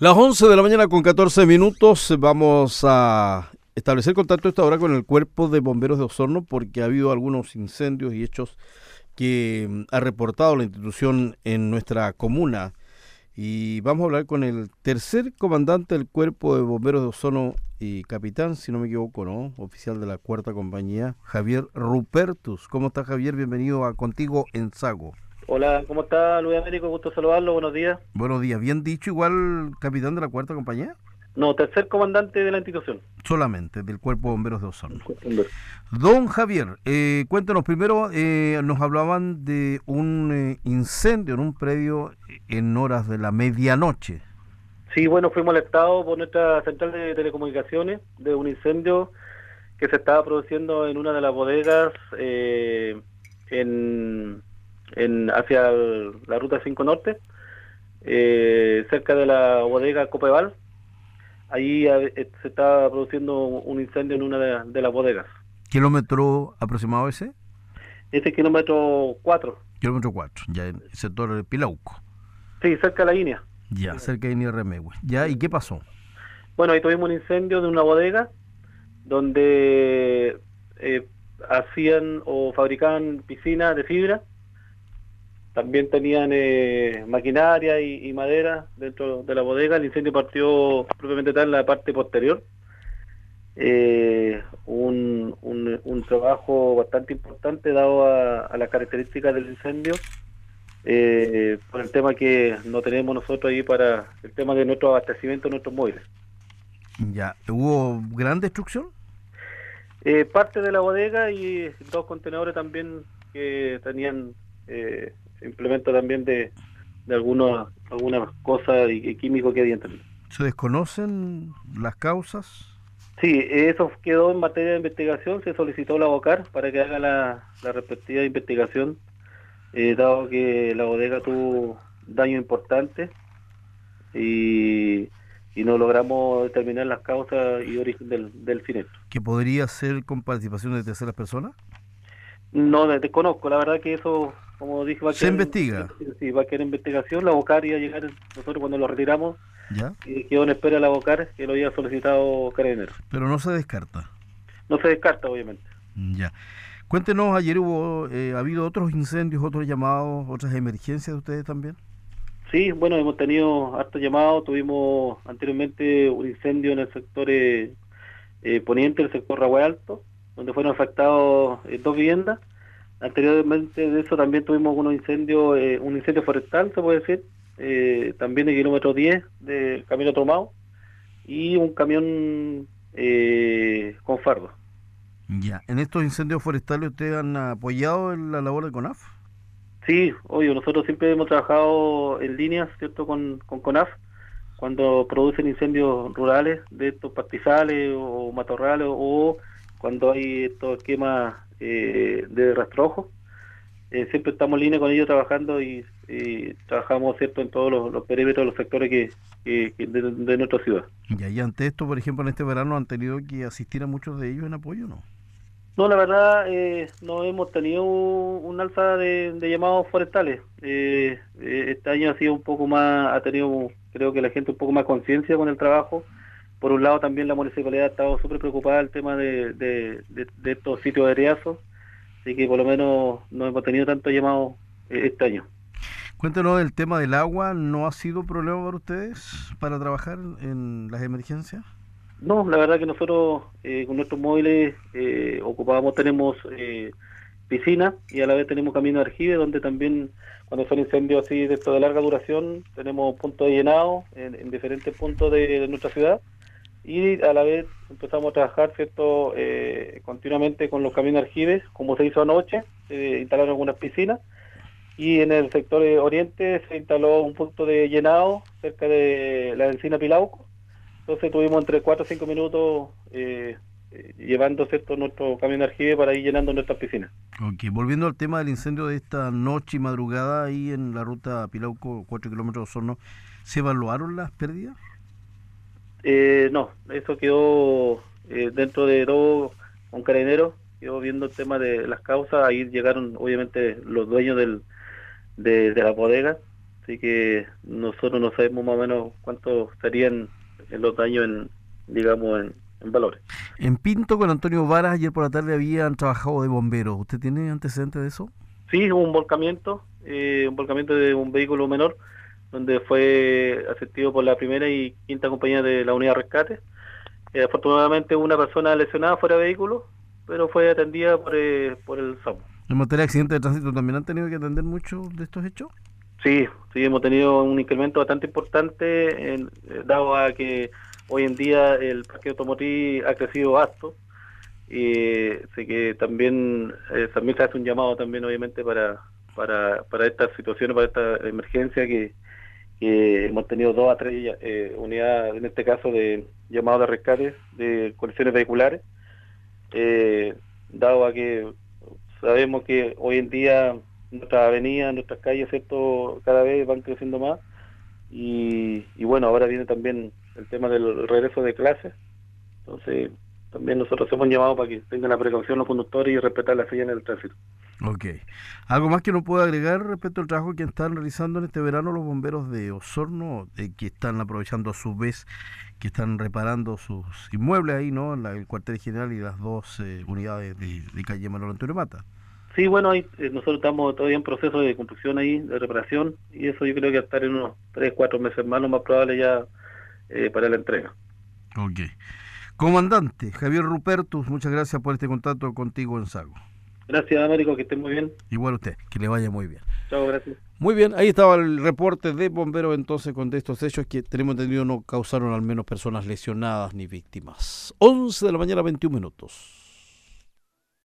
Las 11 de la mañana con 14 minutos vamos a establecer contacto esta hora con el cuerpo de bomberos de Osorno porque ha habido algunos incendios y hechos que mm, ha reportado la institución en nuestra comuna. Y vamos a hablar con el tercer comandante del cuerpo de bomberos de Osorno y capitán, si no me equivoco, ¿no? Oficial de la cuarta compañía, Javier Rupertus. ¿Cómo está Javier? Bienvenido a Contigo en Sago. Hola, ¿cómo está Luis Américo? Gusto saludarlo, buenos días. Buenos días, ¿bien dicho igual capitán de la cuarta compañía? No, tercer comandante de la institución. Solamente, del Cuerpo de Bomberos de Osorno. Don Javier, eh, cuéntenos primero, eh, nos hablaban de un eh, incendio en un predio en horas de la medianoche. Sí, bueno, fuimos alertados por nuestra central de telecomunicaciones de un incendio que se estaba produciendo en una de las bodegas en en, hacia la ruta 5 Norte, eh, cerca de la bodega Copeval. Ahí eh, se está produciendo un incendio en una de, las bodegas. ¿Kilómetro aproximado ese? Ese kilómetro 4. Kilómetro 4, ya en el sector de Pilauco. Sí, cerca de la línea. Ya, cerca de línea Remegüe. ¿Ya? ¿Y qué pasó? Bueno, ahí tuvimos un incendio de una bodega donde eh, hacían o fabricaban piscinas de fibra también tenían eh, maquinaria y, madera dentro de la bodega. El incendio partió propiamente tal en la parte posterior. Eh, un, un, trabajo bastante importante dado a, las características del incendio. Eh, por el tema que no tenemos nosotros ahí para el tema de nuestro abastecimiento de nuestros móviles. Ya, ¿hubo gran destrucción? Eh, parte de la bodega y dos contenedores también que tenían eh, implemento también de, de algunos, algunas cosas y, químicos que había también. ¿Se desconocen las causas? Sí, eso quedó en materia de investigación, se solicitó la BOCAR para que haga la, la respectiva investigación, eh, dado que la bodega tuvo daño importante y, y no logramos determinar las causas y origen del, del siniestro. ¿Que podría ser con participación de terceras personas? No, desconozco, la verdad que eso como dije, va a Se investiga. Sí, va a quedar investigación. La BOCAR iba a llegar, nosotros cuando lo retiramos, ¿Ya? Y quedó en espera la BOCAR que lo había solicitado Carabineros. Pero no se descarta. No se descarta, obviamente. Ya. Cuéntenos, ayer hubo, eh, ¿ha habido otros incendios, otros llamados, otras emergencias de ustedes también? Sí, bueno, hemos tenido hartos llamados. Tuvimos anteriormente un incendio en el sector eh, eh poniente, el sector Raguay Alto, donde fueron afectados eh, dos viviendas Anteriormente de eso también tuvimos unos incendios, eh, un incendio forestal, se puede decir, eh, también de kilómetro 10 del camino tomado y un camión eh, con fardo. Ya, ¿en estos incendios forestales ustedes han apoyado en la labor de CONAF? Sí, obvio, nosotros siempre hemos trabajado en líneas, ¿cierto?, con, con CONAF, cuando producen incendios rurales de estos pastizales o matorrales o cuando hay estos esquemas eh, de rastrojo. Eh, siempre estamos en línea con ellos trabajando y, trabajamos cierto en todos los, perímetros, los sectores que, de, nuestra ciudad. y ante esto, por ejemplo, en este verano han tenido que asistir a muchos de ellos en apoyo, ¿no? No, la verdad, eh, no hemos tenido un, alza de, llamados forestales. Eh, este año ha sido un poco más, ha tenido, creo que la gente un poco más conciencia con el trabajo por un lado también la municipalidad ha estado súper preocupada del tema de, de, estos sitios de así que por lo menos no hemos tenido tanto llamado eh, este año. Cuéntenos el tema del agua, ¿no ha sido problema para ustedes para trabajar en las emergencias? No, la verdad que nosotros eh, con nuestros móviles eh, ocupamos, tenemos piscina y a la vez tenemos camino de argive donde también cuando son incendios así de, de larga duración tenemos puntos de llenado en, en diferentes puntos de nuestra ciudad y a la vez empezamos a trabajar cierto eh, continuamente con los caminos aljibes, como se hizo anoche, se instalaron algunas piscinas y en el sector oriente se instaló un punto de llenado cerca de la encina Pilauco. Entonces tuvimos entre 4 o 5 minutos eh, eh, llevando cierto nuestro camión arjive para ir llenando nuestras piscinas. Ok, volviendo al tema del incendio de esta noche y madrugada ahí en la ruta Pilauco, 4 kilómetros de Osorno, ¿se evaluaron las pérdidas? Eh, no, eso quedó eh, dentro de todo con carabineros, quedó viendo el tema de las causas, ahí llegaron obviamente los dueños del, de, la bodega así que nosotros no sabemos más o menos cuántos serían los daños en, digamos, en, valores. En Pinto con Antonio Varas ayer por la tarde habían trabajado de bomberos. ¿Usted tiene antecedentes de eso? Sí, hubo un volcamiento, eh, un volcamiento de un vehículo menor, donde fue asistido por la primera y quinta compañía de la unidad de rescate. Eh, afortunadamente una persona lesionada fuera de vehículo, pero fue atendida por, eh, por el SAMU. ¿En materia de accidentes de tránsito también han tenido que atender mucho de estos hechos? Sí, sí, hemos tenido un incremento bastante importante, en, dado a que hoy en día el parque automotriz ha crecido alto y sé que también eh, también se hace un llamado también obviamente para para, para estas situaciones para esta emergencia que, hemos tenido dos a tres eh, unidades en este caso de llamados de rescate de colisiones vehiculares. Eh, dado a que sabemos que hoy en día nuestras avenidas nuestras calles cierto cada vez van creciendo más. Y, bueno ahora viene también el tema del regreso de clases. Entonces también nosotros hemos llamado para que tengan la precaución los conductores y respetar las señales del tránsito. Ok. ¿Algo más que no pueda agregar respecto al trabajo que están realizando en este verano los bomberos de Osorno, de que están aprovechando a su vez, que están reparando sus inmuebles ahí, ¿no? La, el cuartel general y las dos eh, unidades de, calle Manuel Antonio Mata. Sí, bueno, ahí, eh, nosotros estamos todavía en proceso de construcción ahí, de reparación, y eso yo creo que estar en unos 3, 4 meses más, lo más probable ya eh, para la entrega. Ok. Comandante Javier Rupertus, muchas gracias por este contacto contigo en Sago. Gracias, Américo, que esté muy bien. Igual usted, que le vaya muy bien. Chao, gracias. Muy bien, ahí estaba el reporte de bomberos entonces con estos hechos que tenemos entendido no causaron al menos personas lesionadas ni víctimas. 11 de la mañana, 21 minutos.